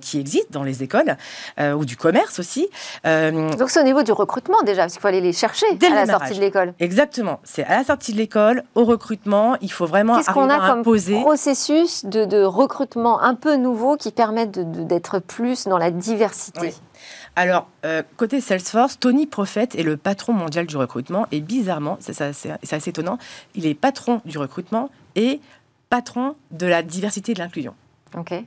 qui existent dans les écoles ou du commerce aussi. Donc, c'est au niveau du recrutement déjà, parce qu'il faut aller les chercher Dès à la sortie de l'école. Exactement. C'est à la sortie de l'école, au recrutement, il faut vraiment Qu'est-ce qu'on a comme processus de, recrutement un peu nouveau qui permettent d'être plus dans la diversité? Alors, euh, côté Salesforce, Tony Prophet est le patron mondial du recrutement et bizarrement, c'est assez étonnant, il est patron du recrutement et patron de la diversité et de l'inclusion.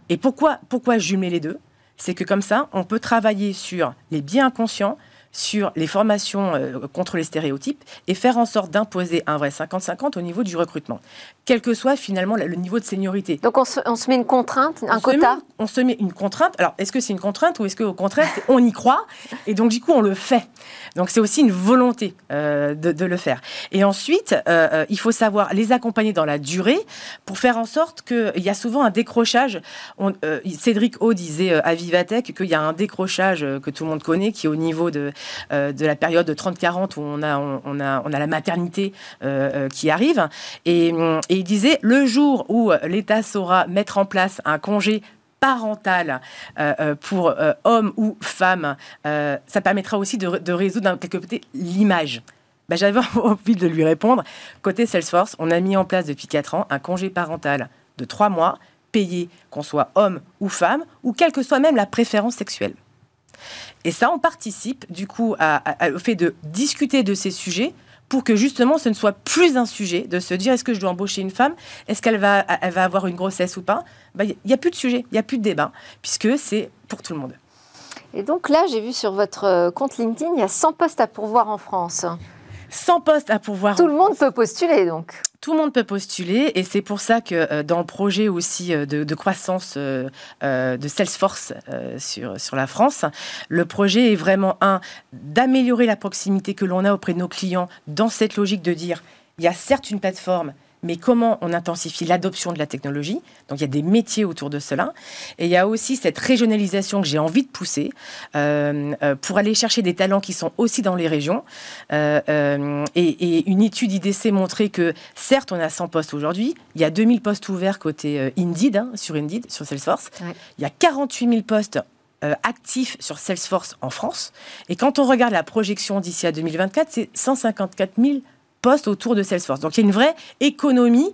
Et pourquoi, pourquoi jumeler les deux? C'est que comme ça, on peut travailler sur les biens inconscients, sur les formations euh, contre les stéréotypes et faire en sorte d'imposer un vrai 50-50 au niveau du recrutement, quel que soit finalement le niveau de seniorité. Donc on se, met une contrainte, un quota On se met une contrainte. Alors est-ce que c'est une contrainte ou est-ce qu'au contraire on y croit et donc du coup on le fait Donc c'est aussi une volonté euh, de, le faire. Et ensuite, euh, il faut savoir les accompagner dans la durée pour faire en sorte qu'il y a souvent un décrochage. Cédric O disait à Vivatech qu'il y a un décrochage que tout le monde connaît qui est au niveau de euh, de la période de 30-40 où on a, on, a, on a la maternité euh, euh, qui arrive. Et, il disait, le jour où l'État saura mettre en place un congé parental pour hommes ou femmes, ça permettra aussi de, résoudre quelque côté l'image. Ben, J'avais [LAUGHS] envie de lui répondre. Côté Salesforce, on a mis en place depuis 4 ans un congé parental de 3 mois, payé, qu'on soit homme ou femme, ou quelle que soit même la préférence sexuelle. Et ça, on participe du coup au fait de discuter de ces sujets pour que justement ce ne soit plus un sujet de se dire est-ce que je dois embaucher une femme? Est-ce qu'elle va, elle va avoir une grossesse ou pas? Bah, Il n'y a plus de sujet, il n'y a plus de débat, puisque c'est pour tout le monde. Et donc là, j'ai vu sur votre euh, compte LinkedIn, il y a 100 postes à pourvoir en France. 100 postes à pourvoir. Tout le monde peut postuler donc. Tout le monde peut postuler et c'est pour ça que euh, dans le projet aussi euh, de, croissance euh, de Salesforce sur, sur la France, le projet est vraiment un d'améliorer la proximité que l'on a auprès de nos clients dans cette logique de dire il y a certes une plateforme mais comment on intensifie l'adoption de la technologie? Donc il y a des métiers autour de cela. Et il y a aussi cette régionalisation que j'ai envie de pousser euh, euh, pour aller chercher des talents qui sont aussi dans les régions. Euh, et, une étude IDC montrait que certes, on a 100 postes aujourd'hui. Il y a 2000 postes ouverts côté Indeed, hein, sur Indeed, sur Salesforce. Il y a 48 000 postes actifs sur Salesforce en France. Et quand on regarde la projection d'ici à 2024, c'est 154 000 postes autour de Salesforce. Donc il y a une vraie économie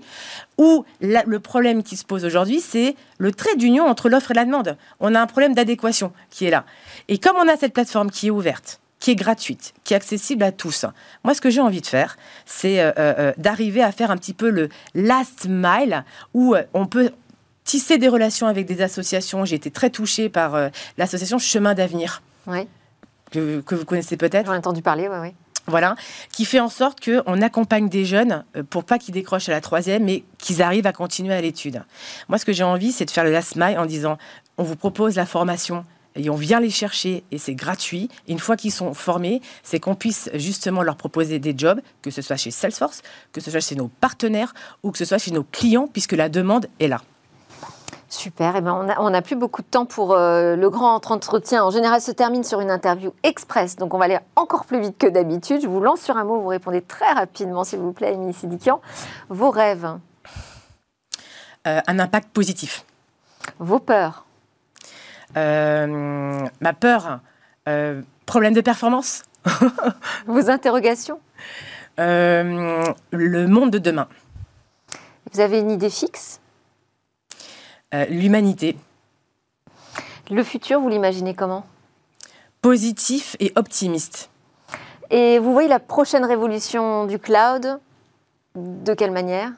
où le problème qui se pose aujourd'hui, c'est le trait d'union entre l'offre et la demande. On a un problème d'adéquation qui est là. Et comme on a cette plateforme qui est ouverte, qui est gratuite, qui est accessible à tous. Moi, ce que j'ai envie de faire, c'est euh, euh, euh, d'arriver à faire un petit peu le last mile où on peut tisser des relations avec des associations. J'ai été très touchée par l'association Chemin d'avenir. Que, que, vous connaissez peut-être. J'en ai entendu parler, oui, oui. Voilà, qui fait en sorte qu'on accompagne des jeunes euh, pour pas qu'ils décrochent à la troisième, mais qu'ils arrivent à continuer à l'étude. Moi, ce que j'ai envie, c'est de faire le last mile en disant on vous propose la formation et on vient les chercher et c'est gratuit. une fois qu'ils sont formés, c'est qu'on puisse justement leur proposer des jobs, que ce soit chez Salesforce, que ce soit chez nos partenaires ou que ce soit chez nos clients, puisque la demande est là. Super, et eh ben on n'a plus beaucoup de temps pour euh, le grand entretien. En général, se termine sur une interview express, donc on va aller encore plus vite que d'habitude. Je vous lance sur un mot, vous répondez très rapidement, s'il vous plaît, Émilie Sidikian. Vos rêves euh, Un impact positif. Vos peurs euh, Ma peur, problème de performance. [LAUGHS] Vos interrogations Le monde de demain. Vous avez une idée fixe? L'humanité. Le futur, vous l'imaginez comment? Positif et optimiste. Et vous voyez la prochaine révolution du cloud? De quelle manière?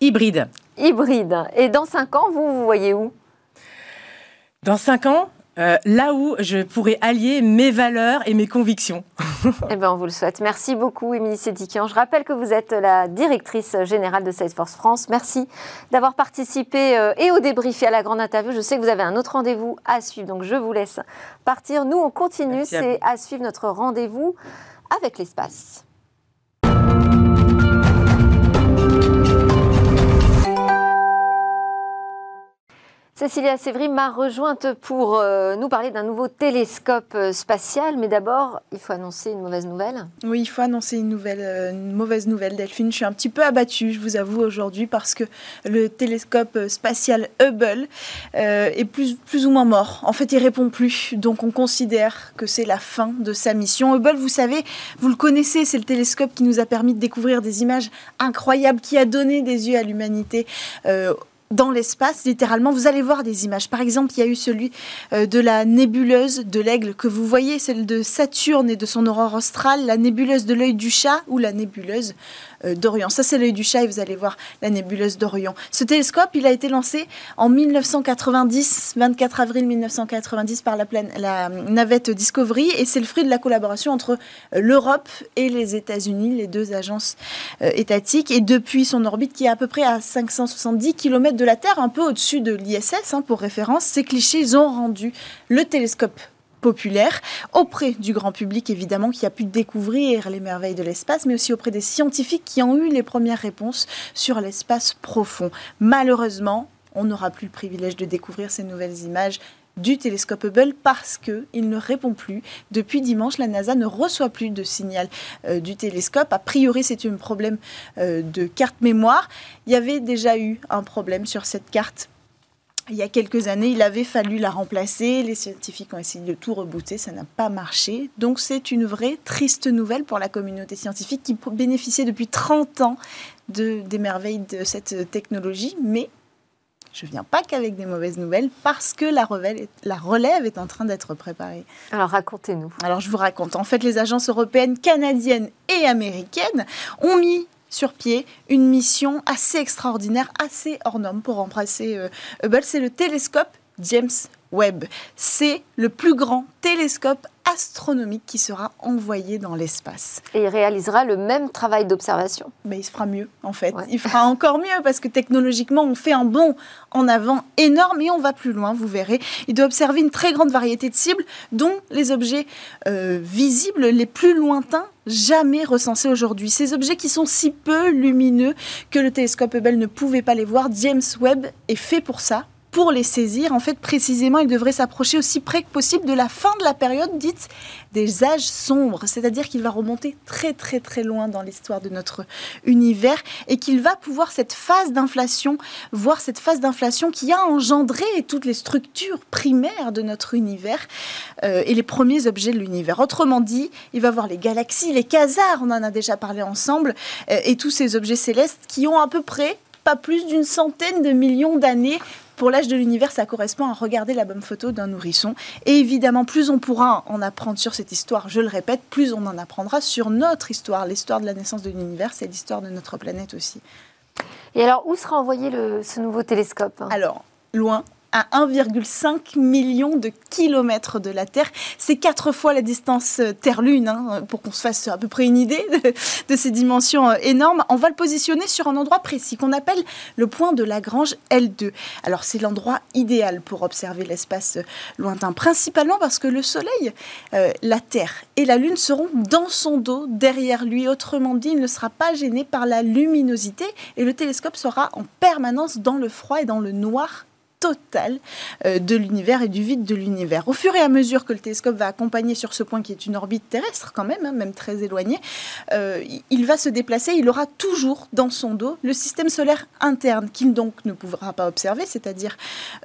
Hybride. Hybride. Et dans cinq ans, vous, vous voyez où? Dans cinq ans, euh, là où je pourrais allier mes valeurs et mes convictions. [LAUGHS] eh bien, on vous le souhaite. Merci beaucoup, Émilie Sédikian. Je rappelle que vous êtes la directrice générale de Salesforce France. Merci d'avoir participé euh, et au débrief et à la grande interview. Je sais que vous avez un autre rendez-vous à suivre, donc je vous laisse partir. Nous, on continue. C'est à suivre notre rendez-vous avec l'espace. Cécilia Sévry m'a rejointe pour euh, nous parler d'un nouveau télescope euh, spatial. Mais d'abord, il faut annoncer une mauvaise nouvelle. Oui, il faut annoncer euh, une mauvaise nouvelle, Delphine. Je suis un petit peu abattue, je vous avoue, aujourd'hui, parce que le télescope spatial Hubble est plus, plus ou moins mort. En fait, il répond plus. Donc, on considère que c'est la fin de sa mission. Hubble, vous savez, vous le connaissez, c'est le télescope qui nous a permis de découvrir des images incroyables, qui a donné des yeux à l'humanité dans l'espace, littéralement. Vous allez voir des images. Par exemple, il y a eu celui euh, de la nébuleuse de l'aigle que vous voyez, celle de Saturne et de son aurore australe, la nébuleuse de l'œil du chat ou la nébuleuse d'Orion. Ça, c'est l'œil du chat et vous allez voir la nébuleuse d'Orion. Ce télescope, il a été lancé en 1990, 24 avril 1990, par la, la navette Discovery et c'est le fruit de la collaboration entre euh, l'Europe et les États-Unis, les deux agences euh, étatiques. Et depuis son orbite, qui est à peu près à 570 km de la Terre, un peu au-dessus de l'ISS, hein, pour référence, ces clichés ont rendu le télescope populaire, auprès du grand public évidemment qui a pu découvrir les merveilles de l'espace, mais aussi auprès des scientifiques qui ont eu les premières réponses sur l'espace profond. Malheureusement, on n'aura plus le privilège de découvrir ces nouvelles images du télescope Hubble parce qu'il ne répond plus. Depuis dimanche, la NASA ne reçoit plus de signal euh, du télescope. A priori, c'est un problème euh, de carte mémoire. Il y avait déjà eu un problème sur cette carte il y a quelques années, il avait fallu la remplacer. Les scientifiques ont essayé de tout rebooter, ça n'a pas marché. Donc c'est une vraie triste nouvelle pour la communauté scientifique qui bénéficiait depuis 30 ans de, des merveilles de cette technologie. Mais je ne viens pas qu'avec des mauvaises nouvelles parce que la relève, la relève est en train d'être préparée. Alors racontez-nous. Alors je vous raconte. En fait, les agences européennes, canadiennes et américaines ont mis sur pied une mission assez extraordinaire, assez hors norme pour remplacer euh, Hubble. C'est le télescope James Webb. C'est le plus grand télescope astronomique qui sera envoyé dans l'espace. Et il réalisera le même travail d'observation. Mais il se fera mieux, en fait. Il fera encore mieux parce que technologiquement, on fait un bond en avant énorme et on va plus loin, vous verrez. Il doit observer une très grande variété de cibles, dont les objets euh, visibles les plus lointains jamais recensés aujourd'hui. Ces objets qui sont si peu lumineux que le télescope Hubble ne pouvait pas les voir, James Webb est fait pour ça, pour les saisir, en fait, précisément, il devrait s'approcher aussi près que possible de la fin de la période dite des âges sombres, c'est-à-dire qu'il va remonter très très très loin dans l'histoire de notre univers et qu'il va pouvoir cette phase d'inflation, voir cette phase d'inflation qui a engendré toutes les structures primaires de notre univers euh, et les premiers objets de l'univers. Autrement dit, il va voir les galaxies, les quasars, on en a déjà parlé ensemble, euh, et tous ces objets célestes qui ont à peu près pas plus d'une centaine de millions d'années pour l'âge de l'univers, ça correspond à regarder la bonne photo d'un nourrisson. Et évidemment, plus on pourra en apprendre sur cette histoire, je le répète, plus on en apprendra sur notre histoire. L'histoire de la naissance de l'univers, c'est l'histoire de notre planète aussi. Et alors, où sera envoyé ce nouveau télescope? Alors, loin, à 1,5 million de kilomètres de la Terre. C'est quatre fois la distance euh, Terre-Lune, hein, pour qu'on se fasse à peu près une idée de, ces dimensions euh, énormes. On va le positionner sur un endroit précis qu'on appelle le point de Lagrange L2. Alors c'est l'endroit idéal pour observer l'espace euh, lointain, principalement parce que le Soleil, la Terre et la Lune seront dans son dos, derrière lui. Autrement dit, il ne sera pas gêné par la luminosité et le télescope sera en permanence dans le froid et dans le noir totale euh, de l'univers et du vide de l'univers. Au fur et à mesure que le télescope va accompagner sur ce point qui est une orbite terrestre quand même, hein, même très éloignée, euh, il va se déplacer, il aura toujours dans son dos le système solaire interne qu'il donc ne pourra pas observer, c'est-à-dire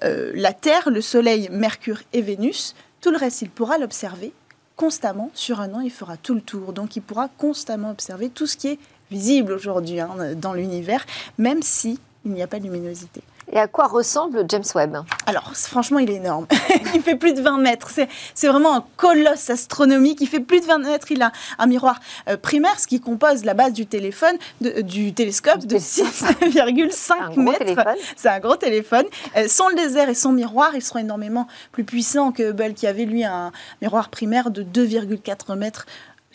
euh, la Terre, le Soleil, Mercure et Vénus. Tout le reste, il pourra l'observer constamment. Sur un an, il fera tout le tour. Donc il pourra constamment observer tout ce qui est visible aujourd'hui hein, dans l'univers, même si il n'y a pas de luminosité. Et à quoi ressemble James Webb Alors, franchement, il est énorme. [LAUGHS] il fait plus de 20 mètres. C'est vraiment un colosse astronomique. Il fait plus de 20 mètres. Il a un miroir euh, primaire, ce qui compose la base du téléphone, euh, du télescope de 6,5 mètres. C'est un gros téléphone. Euh, son laser et son miroir, ils seront énormément plus puissants que Hubble, qui avait lui un miroir primaire de 2,4 mètres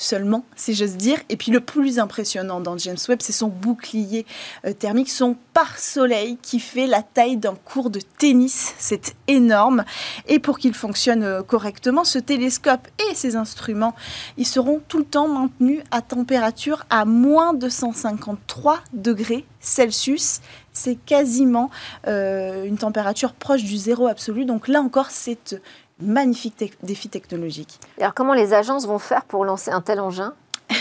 seulement, si j'ose dire. Et puis le plus impressionnant dans James Webb, c'est son bouclier euh, thermique, son pare-soleil qui fait la taille d'un cours de tennis. C'est énorme. Et pour qu'il fonctionne euh, correctement, ce télescope et ses instruments, ils seront tout le temps maintenus à température à moins de 153 degrés Celsius. C'est quasiment euh, une température proche du zéro absolu. Donc là encore, c'est magnifique défi technologique. alors comment les agences vont faire pour lancer un tel engin?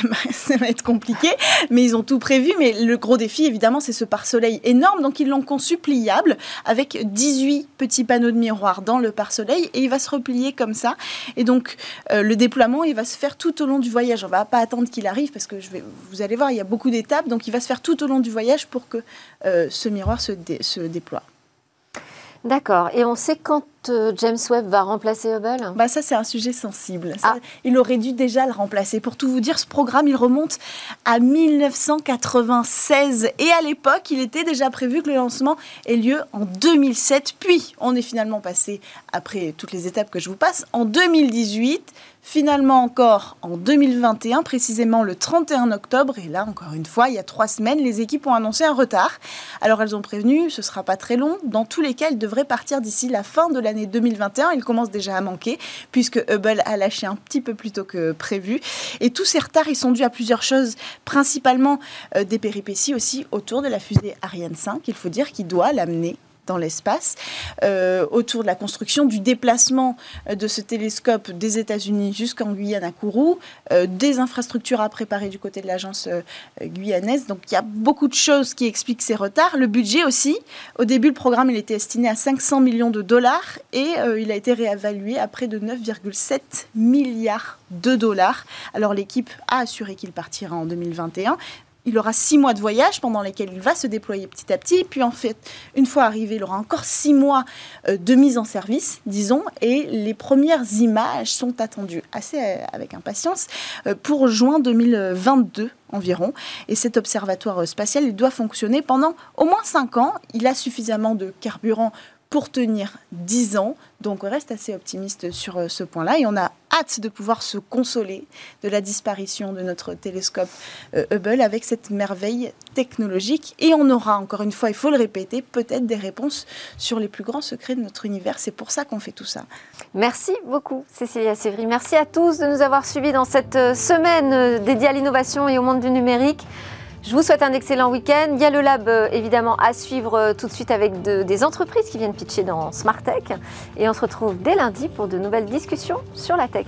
Bah, [LAUGHS] ça va être compliqué, mais ils ont tout prévu. Mais le gros défi, évidemment, c'est ce pare-soleil énorme. Donc, ils l'ont conçu pliable avec 18 petits panneaux de miroir dans le pare-soleil et il va se replier comme ça. Et donc, euh, le déploiement, il va se faire tout au long du voyage. On ne va pas attendre qu'il arrive parce que je vais, vous allez voir, il y a beaucoup d'étapes. Donc, il va se faire tout au long du voyage pour que euh, ce miroir se, se déploie. D'accord. Et on sait quand euh, James Webb va remplacer Hubble? Bah Ça, c'est un sujet sensible. Ah. Il aurait dû déjà le remplacer. Pour tout vous dire, ce programme, il remonte à 1996. Et à l'époque, il était déjà prévu que le lancement ait lieu en 2007. Puis, on est finalement passé, après toutes les étapes que je vous passe, en 2018 Finalement encore en 2021, précisément le 31 octobre, et là encore une fois, il y a trois semaines, les équipes ont annoncé un retard. Alors elles ont prévenu, ce ne sera pas très long. Dans tous les cas, elles devraient partir d'ici la fin de l'année 2021. Il commence déjà à manquer, puisque Hubble a lâché un petit peu plus tôt que prévu. Et tous ces retards, ils sont dus à plusieurs choses, principalement euh, des péripéties aussi autour de la fusée Ariane 5, il faut dire, qui doit l'amener dans l'espace, euh, autour de la construction, du déplacement euh, de ce télescope des États-Unis jusqu'en Guyane à Kourou, euh, des infrastructures à préparer du côté de l'agence guyanaise. Donc il y a beaucoup de choses qui expliquent ces retards. Le budget aussi. Au début, le programme il était estimé à 500 millions de dollars et il a été réévalué à près de 9,7 milliards de dollars. Alors l'équipe a assuré qu'il partira en 2021 il aura six mois de voyage pendant lesquels il va se déployer petit à petit. Puis en fait, une fois arrivé, il aura encore six mois euh, de mise en service, disons, et les premières images sont attendues assez euh, avec impatience euh, pour juin 2022 environ. Et cet observatoire spatial, doit fonctionner pendant au moins cinq ans. Il a suffisamment de carburant pour tenir 10 ans. Donc on reste assez optimiste sur euh, ce point-là et on a hâte de pouvoir se consoler de la disparition de notre télescope euh, Hubble avec cette merveille technologique. Et on aura, encore une fois, il faut le répéter, peut-être des réponses sur les plus grands secrets de notre univers. C'est pour ça qu'on fait tout ça. Merci beaucoup, Cécilia Sévry. Merci à tous de nous avoir suivis dans cette euh, semaine dédiée à l'innovation et au monde du numérique. Je vous souhaite un excellent week-end. Il y a le lab euh, évidemment à suivre euh, tout de suite avec des entreprises qui viennent pitcher dans Smart Tech. Et on se retrouve dès lundi pour de nouvelles discussions sur la tech.